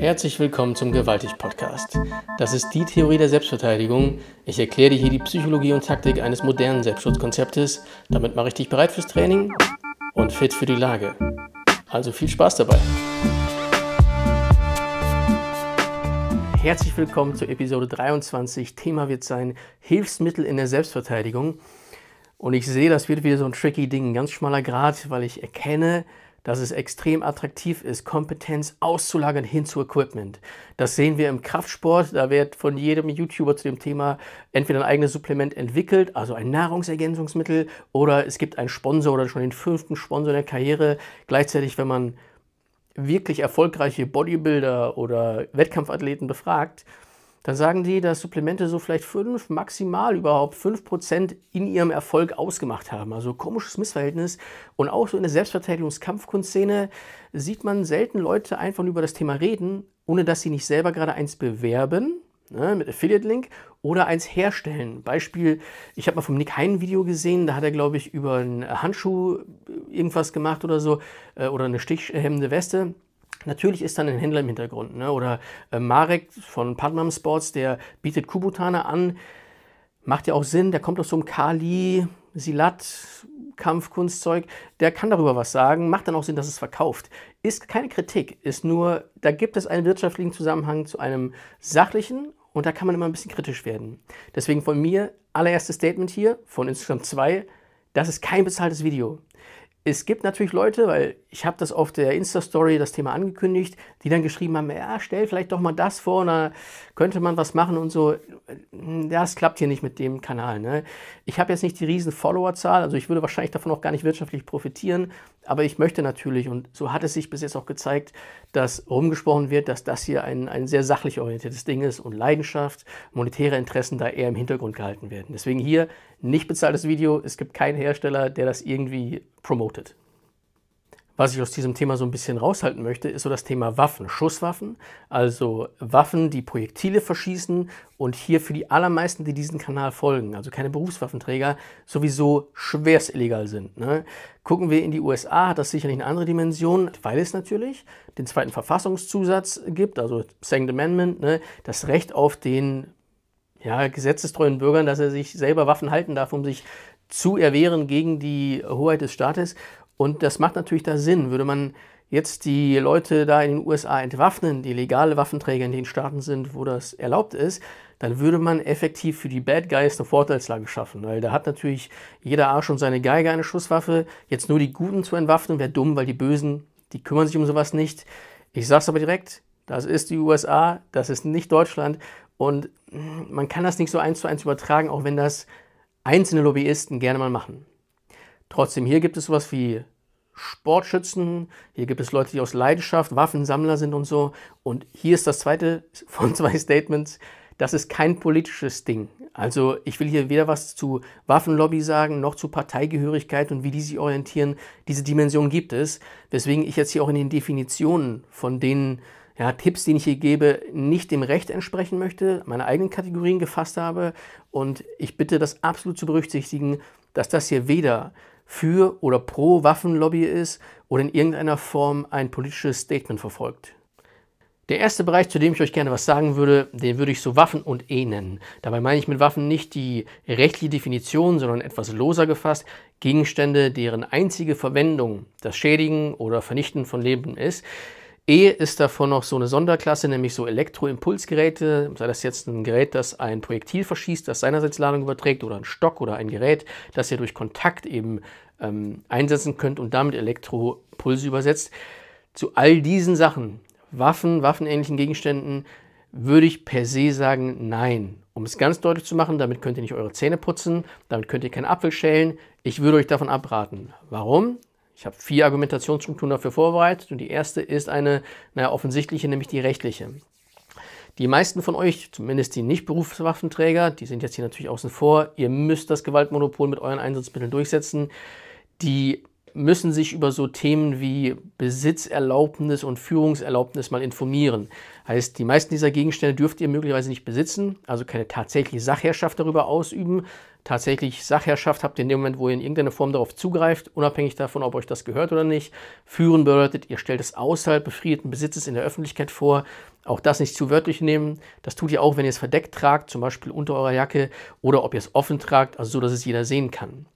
Herzlich willkommen zum Gewaltig Podcast. Das ist die Theorie der Selbstverteidigung. Ich erkläre dir hier die Psychologie und Taktik eines modernen Selbstschutzkonzeptes. Damit mache ich dich bereit fürs Training und fit für die Lage. Also viel Spaß dabei. Herzlich willkommen zur Episode 23. Thema wird sein Hilfsmittel in der Selbstverteidigung. Und ich sehe, das wird wieder so ein tricky Ding, ein ganz schmaler Grad, weil ich erkenne, dass es extrem attraktiv ist, Kompetenz auszulagern hin zu Equipment. Das sehen wir im Kraftsport. Da wird von jedem YouTuber zu dem Thema entweder ein eigenes Supplement entwickelt, also ein Nahrungsergänzungsmittel, oder es gibt einen Sponsor oder schon den fünften Sponsor der Karriere. Gleichzeitig, wenn man wirklich erfolgreiche Bodybuilder oder Wettkampfathleten befragt, dann sagen die, dass Supplemente so vielleicht fünf, maximal überhaupt fünf Prozent in ihrem Erfolg ausgemacht haben. Also komisches Missverhältnis. Und auch so in der Selbstverteidigungs-Kampfkunstszene sieht man selten Leute einfach über das Thema reden, ohne dass sie nicht selber gerade eins bewerben, ne, mit Affiliate-Link, oder eins herstellen. Beispiel, ich habe mal vom Nick Hein ein Video gesehen, da hat er, glaube ich, über einen Handschuh irgendwas gemacht oder so, äh, oder eine stichhemmende Weste. Natürlich ist dann ein Händler im Hintergrund. Ne? Oder äh, Marek von Padmam Sports, der bietet Kubutane an. Macht ja auch Sinn, der kommt aus so einem Kali, Silat, Kampfkunstzeug, der kann darüber was sagen, macht dann auch Sinn, dass es verkauft. Ist keine Kritik, ist nur, da gibt es einen wirtschaftlichen Zusammenhang zu einem sachlichen und da kann man immer ein bisschen kritisch werden. Deswegen von mir allererstes Statement hier, von insgesamt zwei, das ist kein bezahltes Video es gibt natürlich Leute, weil ich habe das auf der Insta-Story das Thema angekündigt, die dann geschrieben haben, ja, stell vielleicht doch mal das vor, da könnte man was machen und so. Das klappt hier nicht mit dem Kanal. Ne? Ich habe jetzt nicht die riesen Followerzahl, also ich würde wahrscheinlich davon auch gar nicht wirtschaftlich profitieren, aber ich möchte natürlich, und so hat es sich bis jetzt auch gezeigt, dass rumgesprochen wird, dass das hier ein, ein sehr sachlich orientiertes Ding ist und Leidenschaft, monetäre Interessen da eher im Hintergrund gehalten werden. Deswegen hier nicht bezahltes Video, es gibt keinen Hersteller, der das irgendwie promotet. Was ich aus diesem Thema so ein bisschen raushalten möchte, ist so das Thema Waffen, Schusswaffen, also Waffen, die Projektile verschießen und hier für die allermeisten, die diesen Kanal folgen, also keine Berufswaffenträger, sowieso schwerst illegal sind. Ne? Gucken wir in die USA, hat das sicherlich eine andere Dimension, weil es natürlich den zweiten Verfassungszusatz gibt, also Second Amendment, ne? das Recht auf den ja, gesetzestreuen Bürgern, dass er sich selber Waffen halten darf, um sich zu erwehren gegen die Hoheit des Staates. Und das macht natürlich da Sinn. Würde man jetzt die Leute da in den USA entwaffnen, die legale Waffenträger in den Staaten sind, wo das erlaubt ist, dann würde man effektiv für die Bad Guys eine Vorteilslage schaffen. Weil da hat natürlich jeder Arsch und seine Geige eine Schusswaffe. Jetzt nur die Guten zu entwaffnen, wäre dumm, weil die Bösen, die kümmern sich um sowas nicht. Ich sag's aber direkt, das ist die USA, das ist nicht Deutschland. Und man kann das nicht so eins zu eins übertragen, auch wenn das einzelne Lobbyisten gerne mal machen. Trotzdem, hier gibt es sowas wie Sportschützen, hier gibt es Leute, die aus Leidenschaft Waffensammler sind und so. Und hier ist das zweite von zwei Statements. Das ist kein politisches Ding. Also ich will hier weder was zu Waffenlobby sagen, noch zu Parteigehörigkeit und wie die sich orientieren. Diese Dimension gibt es, weswegen ich jetzt hier auch in den Definitionen von den ja, Tipps, die ich hier gebe, nicht dem Recht entsprechen möchte, meine eigenen Kategorien gefasst habe. Und ich bitte das absolut zu berücksichtigen, dass das hier weder für oder pro Waffenlobby ist oder in irgendeiner Form ein politisches Statement verfolgt. Der erste Bereich, zu dem ich euch gerne was sagen würde, den würde ich so Waffen und E nennen. Dabei meine ich mit Waffen nicht die rechtliche Definition, sondern etwas loser gefasst Gegenstände, deren einzige Verwendung das Schädigen oder Vernichten von Leben ist. E ist davon noch so eine Sonderklasse, nämlich so Elektroimpulsgeräte, sei das jetzt ein Gerät, das ein Projektil verschießt, das seinerseits Ladung überträgt, oder ein Stock oder ein Gerät, das ihr durch Kontakt eben ähm, einsetzen könnt und damit Elektropulse übersetzt. Zu all diesen Sachen, Waffen, waffenähnlichen Gegenständen, würde ich per se sagen, nein. Um es ganz deutlich zu machen, damit könnt ihr nicht eure Zähne putzen, damit könnt ihr keinen Apfel schälen. Ich würde euch davon abraten. Warum? Ich habe vier Argumentationsstrukturen dafür vorbereitet und die erste ist eine, naja, offensichtliche, nämlich die rechtliche. Die meisten von euch, zumindest die Nicht-Berufswaffenträger, die sind jetzt hier natürlich außen vor, ihr müsst das Gewaltmonopol mit euren Einsatzmitteln durchsetzen. Die müssen sich über so Themen wie Besitzerlaubnis und Führungserlaubnis mal informieren. Heißt, die meisten dieser Gegenstände dürft ihr möglicherweise nicht besitzen, also keine tatsächliche Sachherrschaft darüber ausüben. Tatsächlich Sachherrschaft habt ihr in dem Moment, wo ihr in irgendeiner Form darauf zugreift, unabhängig davon, ob euch das gehört oder nicht. Führen bedeutet, ihr stellt es außerhalb befriedeten Besitzes in der Öffentlichkeit vor. Auch das nicht zu wörtlich nehmen. Das tut ihr auch, wenn ihr es verdeckt tragt, zum Beispiel unter eurer Jacke, oder ob ihr es offen tragt, also so, dass es jeder sehen kann.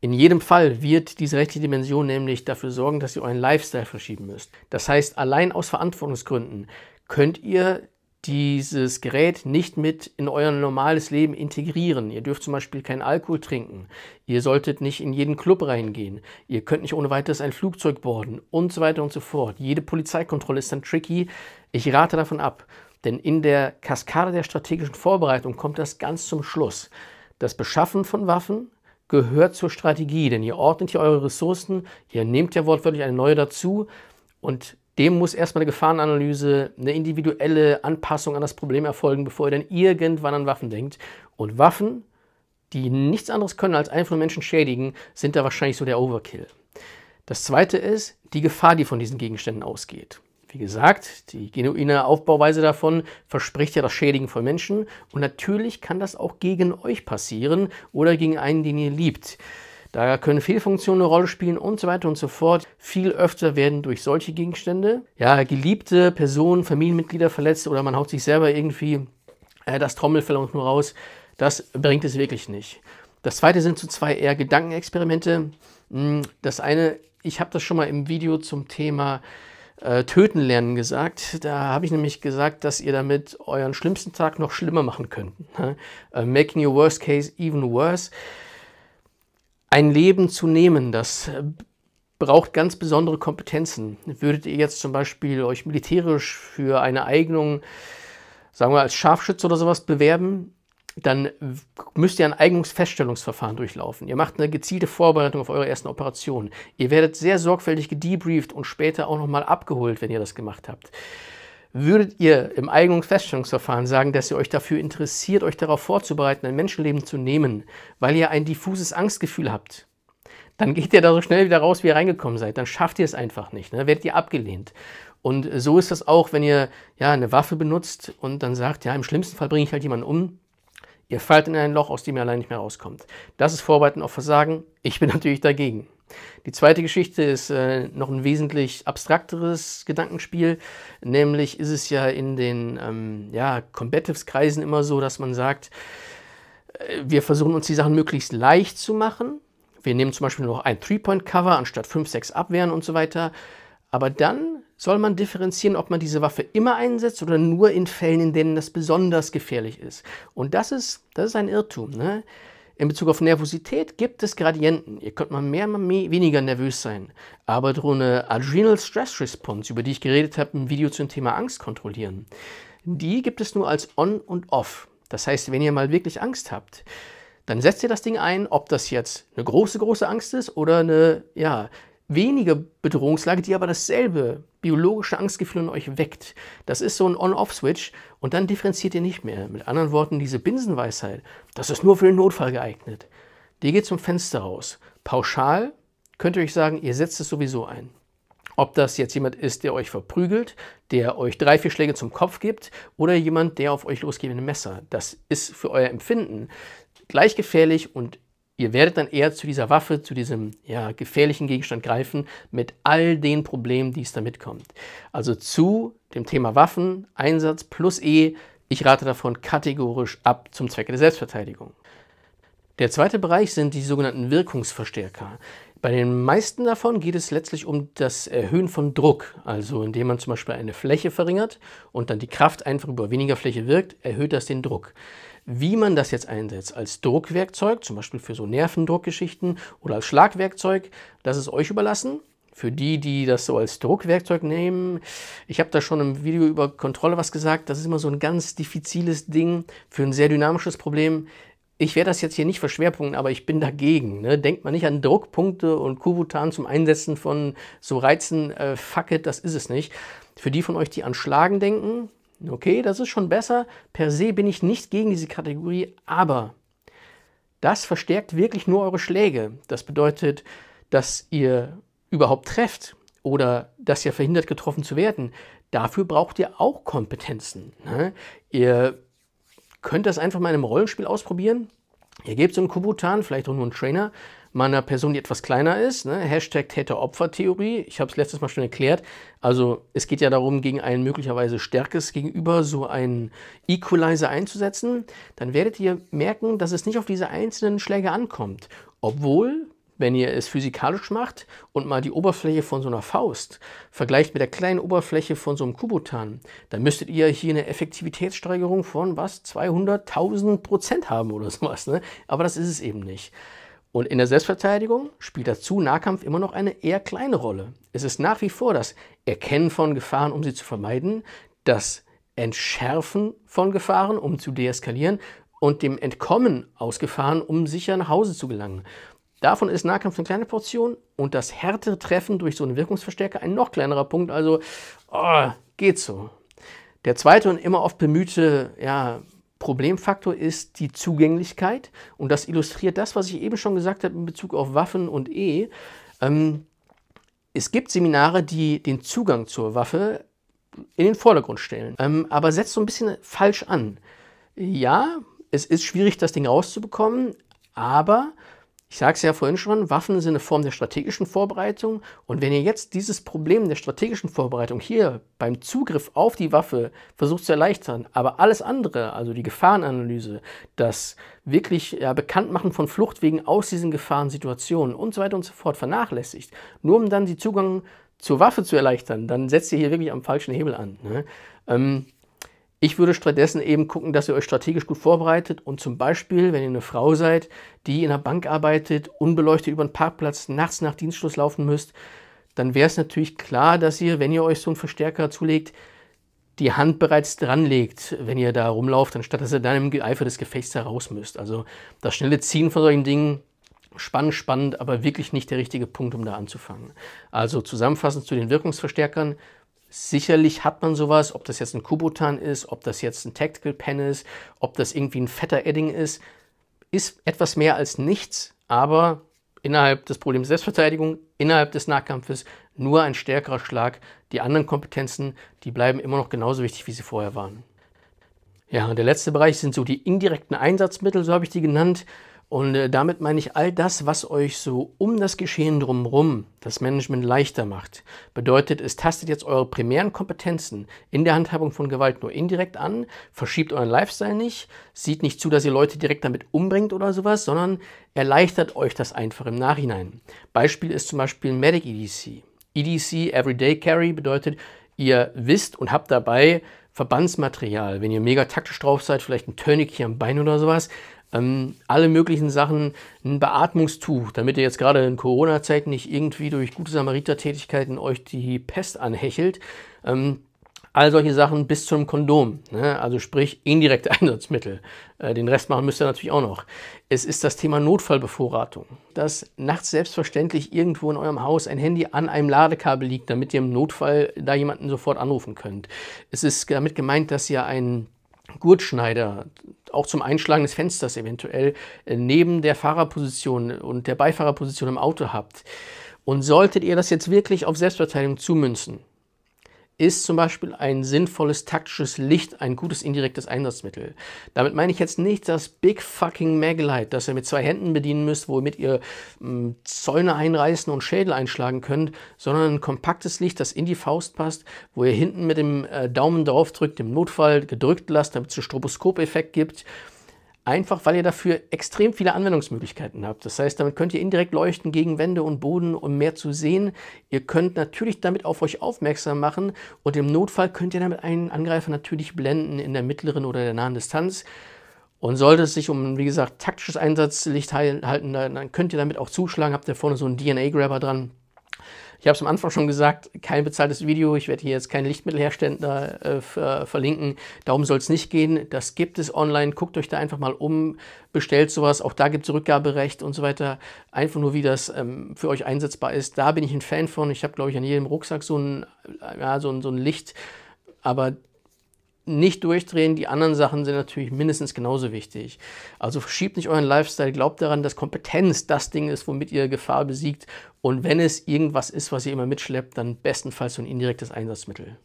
In jedem Fall wird diese rechtliche Dimension nämlich dafür sorgen, dass ihr euren Lifestyle verschieben müsst. Das heißt, allein aus Verantwortungsgründen könnt ihr dieses Gerät nicht mit in euer normales Leben integrieren. Ihr dürft zum Beispiel keinen Alkohol trinken. Ihr solltet nicht in jeden Club reingehen. Ihr könnt nicht ohne weiteres ein Flugzeug boarden und so weiter und so fort. Jede Polizeikontrolle ist dann tricky. Ich rate davon ab, denn in der Kaskade der strategischen Vorbereitung kommt das ganz zum Schluss. Das Beschaffen von Waffen gehört zur Strategie, denn ihr ordnet hier eure Ressourcen, ihr nehmt ja wortwörtlich eine neue dazu und dem muss erstmal eine Gefahrenanalyse, eine individuelle Anpassung an das Problem erfolgen, bevor ihr dann irgendwann an Waffen denkt. Und Waffen, die nichts anderes können als einfach Menschen schädigen, sind da wahrscheinlich so der Overkill. Das zweite ist die Gefahr, die von diesen Gegenständen ausgeht. Wie gesagt, die genuine Aufbauweise davon verspricht ja das Schädigen von Menschen und natürlich kann das auch gegen euch passieren oder gegen einen, den ihr liebt. Da können Fehlfunktionen eine Rolle spielen und so weiter und so fort. Viel öfter werden durch solche Gegenstände ja, geliebte Personen, Familienmitglieder verletzt oder man haut sich selber irgendwie äh, das Trommelfell und nur raus. Das bringt es wirklich nicht. Das zweite sind so zwei eher Gedankenexperimente. Hm, das eine, ich habe das schon mal im Video zum Thema äh, Töten lernen gesagt. Da habe ich nämlich gesagt, dass ihr damit euren schlimmsten Tag noch schlimmer machen könnt. Ne? Uh, making your worst case even worse ein Leben zu nehmen, das äh, braucht ganz besondere Kompetenzen. Würdet ihr jetzt zum Beispiel euch militärisch für eine Eignung, sagen wir als Scharfschütze oder sowas bewerben, dann müsst ihr ein Eignungsfeststellungsverfahren durchlaufen. Ihr macht eine gezielte Vorbereitung auf eure ersten Operationen. Ihr werdet sehr sorgfältig gedebrieft und später auch nochmal abgeholt, wenn ihr das gemacht habt. Würdet ihr im Eignungsfeststellungsverfahren sagen, dass ihr euch dafür interessiert, euch darauf vorzubereiten, ein Menschenleben zu nehmen, weil ihr ein diffuses Angstgefühl habt, dann geht ihr da so schnell wieder raus, wie ihr reingekommen seid. Dann schafft ihr es einfach nicht. Ne? Werdet ihr abgelehnt. Und so ist das auch, wenn ihr ja, eine Waffe benutzt und dann sagt, ja, im schlimmsten Fall bringe ich halt jemanden um. Ihr fallt in ein Loch, aus dem ihr allein nicht mehr rauskommt. Das ist Vorbereiten auf Versagen. Ich bin natürlich dagegen. Die zweite Geschichte ist äh, noch ein wesentlich abstrakteres Gedankenspiel, nämlich ist es ja in den ähm, ja, Combatives-Kreisen immer so, dass man sagt, äh, wir versuchen uns die Sachen möglichst leicht zu machen. Wir nehmen zum Beispiel noch ein Three-Point-Cover anstatt 5, 6 Abwehren und so weiter. Aber dann soll man differenzieren, ob man diese Waffe immer einsetzt oder nur in Fällen, in denen das besonders gefährlich ist. Und das ist, das ist ein Irrtum. Ne? In Bezug auf Nervosität gibt es Gradienten. Ihr könnt mal mehr, mal mehr, weniger nervös sein. Aber durch eine Adrenal Stress Response, über die ich geredet habe im Video zum Thema Angst kontrollieren, die gibt es nur als On und Off. Das heißt, wenn ihr mal wirklich Angst habt, dann setzt ihr das Ding ein, ob das jetzt eine große, große Angst ist oder eine, ja, wenige Bedrohungslage, die aber dasselbe biologische Angstgefühl in euch weckt. Das ist so ein On-Off-Switch und dann differenziert ihr nicht mehr. Mit anderen Worten, diese Binsenweisheit, das ist nur für den Notfall geeignet. Die geht zum Fenster raus. Pauschal könnt ihr euch sagen, ihr setzt es sowieso ein. Ob das jetzt jemand ist, der euch verprügelt, der euch drei, vier Schläge zum Kopf gibt oder jemand, der auf euch losgeht mit einem Messer. Das ist für euer Empfinden gleich gefährlich und Ihr werdet dann eher zu dieser Waffe, zu diesem ja, gefährlichen Gegenstand greifen, mit all den Problemen, die es damit kommt. Also zu dem Thema Waffen, Einsatz plus E, ich rate davon kategorisch ab zum Zwecke der Selbstverteidigung. Der zweite Bereich sind die sogenannten Wirkungsverstärker. Bei den meisten davon geht es letztlich um das Erhöhen von Druck, also indem man zum Beispiel eine Fläche verringert und dann die Kraft einfach über weniger Fläche wirkt, erhöht das den Druck. Wie man das jetzt einsetzt, als Druckwerkzeug, zum Beispiel für so Nervendruckgeschichten oder als Schlagwerkzeug, das ist euch überlassen. Für die, die das so als Druckwerkzeug nehmen, ich habe da schon im Video über Kontrolle was gesagt, das ist immer so ein ganz diffiziles Ding für ein sehr dynamisches Problem. Ich werde das jetzt hier nicht verschwerpunkten, aber ich bin dagegen. Ne? Denkt man nicht an Druckpunkte und Kubutan zum Einsetzen von so Reizen, äh, fuck it, das ist es nicht. Für die von euch, die an Schlagen denken, Okay, das ist schon besser. Per se bin ich nicht gegen diese Kategorie, aber das verstärkt wirklich nur eure Schläge. Das bedeutet, dass ihr überhaupt trefft oder dass ihr verhindert, getroffen zu werden, dafür braucht ihr auch Kompetenzen. Ne? Ihr könnt das einfach mal in einem Rollenspiel ausprobieren. Ihr gebt so einen Kubutan, vielleicht auch nur einen Trainer, meiner Person, die etwas kleiner ist. Ne? Hashtag Täter-Opfer-Theorie. Ich habe es letztes Mal schon erklärt. Also es geht ja darum, gegen ein möglicherweise stärkes Gegenüber so einen Equalizer einzusetzen. Dann werdet ihr merken, dass es nicht auf diese einzelnen Schläge ankommt. Obwohl, wenn ihr es physikalisch macht und mal die Oberfläche von so einer Faust vergleicht mit der kleinen Oberfläche von so einem Kubutan, dann müsstet ihr hier eine Effektivitätssteigerung von was? 200.000 Prozent haben oder sowas. Ne? Aber das ist es eben nicht. Und in der Selbstverteidigung spielt dazu Nahkampf immer noch eine eher kleine Rolle. Es ist nach wie vor das Erkennen von Gefahren, um sie zu vermeiden, das Entschärfen von Gefahren, um zu deeskalieren und dem Entkommen aus Gefahren, um sicher nach Hause zu gelangen. Davon ist Nahkampf eine kleine Portion und das härtere Treffen durch so einen Wirkungsverstärker ein noch kleinerer Punkt. Also oh, geht so. Der zweite und immer oft bemühte ja, Problemfaktor ist die Zugänglichkeit und das illustriert das, was ich eben schon gesagt habe in Bezug auf Waffen und E. Ähm, es gibt Seminare, die den Zugang zur Waffe in den Vordergrund stellen, ähm, aber setzt so ein bisschen falsch an. Ja, es ist schwierig, das Ding rauszubekommen, aber ich sage es ja vorhin schon, Waffen sind eine Form der strategischen Vorbereitung. Und wenn ihr jetzt dieses Problem der strategischen Vorbereitung hier beim Zugriff auf die Waffe versucht zu erleichtern, aber alles andere, also die Gefahrenanalyse, das wirklich ja, Bekanntmachen von Fluchtwegen aus diesen Gefahrensituationen und so weiter und so fort vernachlässigt, nur um dann die Zugang zur Waffe zu erleichtern, dann setzt ihr hier wirklich am falschen Hebel an. Ne? Ähm, ich würde stattdessen eben gucken, dass ihr euch strategisch gut vorbereitet und zum Beispiel, wenn ihr eine Frau seid, die in einer Bank arbeitet, unbeleuchtet über den Parkplatz nachts nach Dienstschluss laufen müsst, dann wäre es natürlich klar, dass ihr, wenn ihr euch so einen Verstärker zulegt, die Hand bereits dran legt, wenn ihr da rumlauft, anstatt dass ihr dann im Eifer des Gefechts heraus müsst. Also das schnelle Ziehen von solchen Dingen, spannend, spannend, aber wirklich nicht der richtige Punkt, um da anzufangen. Also zusammenfassend zu den Wirkungsverstärkern, Sicherlich hat man sowas, ob das jetzt ein Kubotan ist, ob das jetzt ein Tactical Pen ist, ob das irgendwie ein fetter Edding ist, ist etwas mehr als nichts, aber innerhalb des Problems Selbstverteidigung, innerhalb des Nahkampfes nur ein stärkerer Schlag. Die anderen Kompetenzen, die bleiben immer noch genauso wichtig, wie sie vorher waren. Ja, und der letzte Bereich sind so die indirekten Einsatzmittel, so habe ich die genannt. Und äh, damit meine ich all das, was euch so um das Geschehen drumherum das Management leichter macht. Bedeutet, es tastet jetzt eure primären Kompetenzen in der Handhabung von Gewalt nur indirekt an, verschiebt euren Lifestyle nicht, sieht nicht zu, dass ihr Leute direkt damit umbringt oder sowas, sondern erleichtert euch das einfach im Nachhinein. Beispiel ist zum Beispiel Medic EDC. EDC, Everyday Carry, bedeutet, ihr wisst und habt dabei Verbandsmaterial. Wenn ihr mega taktisch drauf seid, vielleicht ein Tourniquet am Bein oder sowas, ähm, alle möglichen Sachen, ein Beatmungstuch, damit ihr jetzt gerade in Corona-Zeiten nicht irgendwie durch gute Samariter-Tätigkeiten euch die Pest anhechelt. Ähm, all solche Sachen bis zum Kondom, ne? also sprich indirekte Einsatzmittel. Äh, den Rest machen müsst ihr natürlich auch noch. Es ist das Thema Notfallbevorratung, dass nachts selbstverständlich irgendwo in eurem Haus ein Handy an einem Ladekabel liegt, damit ihr im Notfall da jemanden sofort anrufen könnt. Es ist damit gemeint, dass ihr einen Gurtschneider, auch zum Einschlagen des Fensters eventuell, äh, neben der Fahrerposition und der Beifahrerposition im Auto habt. Und solltet ihr das jetzt wirklich auf Selbstverteidigung zumünzen, ist zum Beispiel ein sinnvolles taktisches Licht ein gutes indirektes Einsatzmittel. Damit meine ich jetzt nicht das Big fucking Maglite, das ihr mit zwei Händen bedienen müsst, womit ihr mh, hm, Zäune einreißen und Schädel einschlagen könnt, sondern ein kompaktes Licht, das in die Faust passt, wo ihr hinten mit dem äh, Daumen drauf drückt, im Notfall gedrückt lasst, damit es einen Stroboskopeffekt gibt Einfach weil ihr dafür extrem viele Anwendungsmöglichkeiten habt. Das heißt, damit könnt ihr indirekt leuchten gegen Wände und Boden, um mehr zu sehen. Ihr könnt natürlich damit auf euch aufmerksam machen und im Notfall könnt ihr damit einen Angreifer natürlich blenden in der mittleren oder der nahen Distanz. Und sollte es sich um, wie gesagt, taktisches Einsatzlicht halten, dann könnt ihr damit auch zuschlagen. Habt ihr vorne so einen DNA-Grabber dran. Ich habe es am Anfang schon gesagt, kein bezahltes Video. Ich werde hier jetzt keine Lichtmittelhersteller äh, ver verlinken. Darum soll es nicht gehen. Das gibt es online. Guckt euch da einfach mal um. Bestellt sowas. Auch da gibt es Rückgaberecht und so weiter. Einfach nur, wie das ähm, für euch einsetzbar ist. Da bin ich ein Fan von. Ich habe, glaube ich, an jedem Rucksack so ein, ja, so ein, so ein Licht. Aber nicht durchdrehen. Die anderen Sachen sind natürlich mindestens genauso wichtig. Also verschiebt nicht euren Lifestyle, glaubt daran, dass Kompetenz das Ding ist, womit ihr Gefahr besiegt. Und wenn es irgendwas ist, was ihr immer mitschleppt, dann bestenfalls so ein indirektes Einsatzmittel.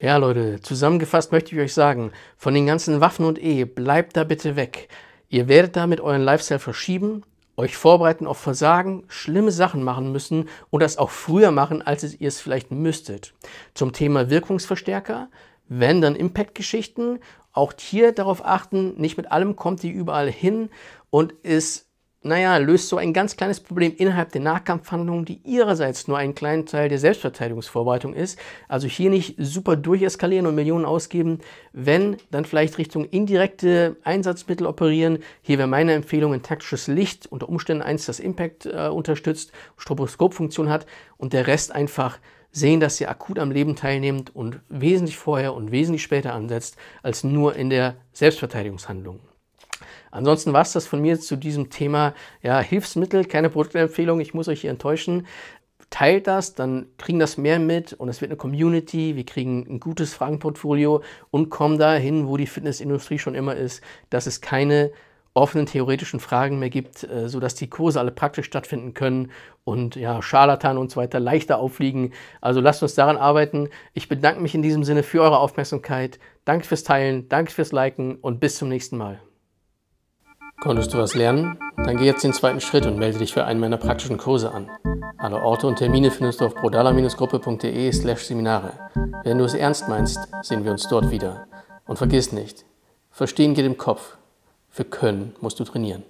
Ja, Leute, zusammengefasst möchte ich euch sagen, von den ganzen Waffen und E, bleibt da bitte weg. Ihr werdet damit euren Lifestyle verschieben, euch vorbereiten auf Versagen, schlimme Sachen machen müssen und das auch früher machen, als ihr es vielleicht müsstet. Zum Thema Wirkungsverstärker, wenn dann Impact-Geschichten, auch hier darauf achten, nicht mit allem kommt ihr überall hin und ist naja, löst so ein ganz kleines Problem innerhalb der Nahkampfhandlungen, die ihrerseits nur ein kleiner Teil der Selbstverteidigungsvorbereitung ist. Also hier nicht super durcheskalieren und Millionen ausgeben, wenn, dann vielleicht Richtung indirekte Einsatzmittel operieren. Hier wäre meine Empfehlung ein taktisches Licht, unter Umständen eins, das Impact äh, unterstützt, Stroboskopfunktion hat und der Rest einfach sehen, dass ihr akut am Leben teilnehmt und wesentlich vorher und wesentlich später ansetzt, als nur in der Selbstverteidigungshandlung. Ansonsten war es das von mir zu diesem Thema ja, Hilfsmittel, keine Produktempfehlung, ich muss euch hier enttäuschen. Teilt das, dann kriegen das mehr mit und es wird eine Community, wir kriegen ein gutes Fragenportfolio und kommen dahin, wo die Fitnessindustrie schon immer ist, dass es keine offenen theoretischen Fragen mehr gibt, äh, sodass die Kurse alle praktisch stattfinden können und ja, Scharlatan und so weiter leichter auffliegen. Also lasst uns daran arbeiten. Ich bedanke mich in diesem Sinne für eure Aufmerksamkeit. Danke fürs Teilen, danke fürs Liken und bis zum nächsten Mal. Konntest du was lernen? Dann geh jetzt den zweiten Schritt und melde dich für einen meiner praktischen Kurse an. Alle Orte und Termine findest du auf brodala-gruppe.de slash Seminare. Wenn du es ernst meinst, sehen wir uns dort wieder. Und vergiss nicht, verstehen geht im Kopf. Für Können musst du trainieren.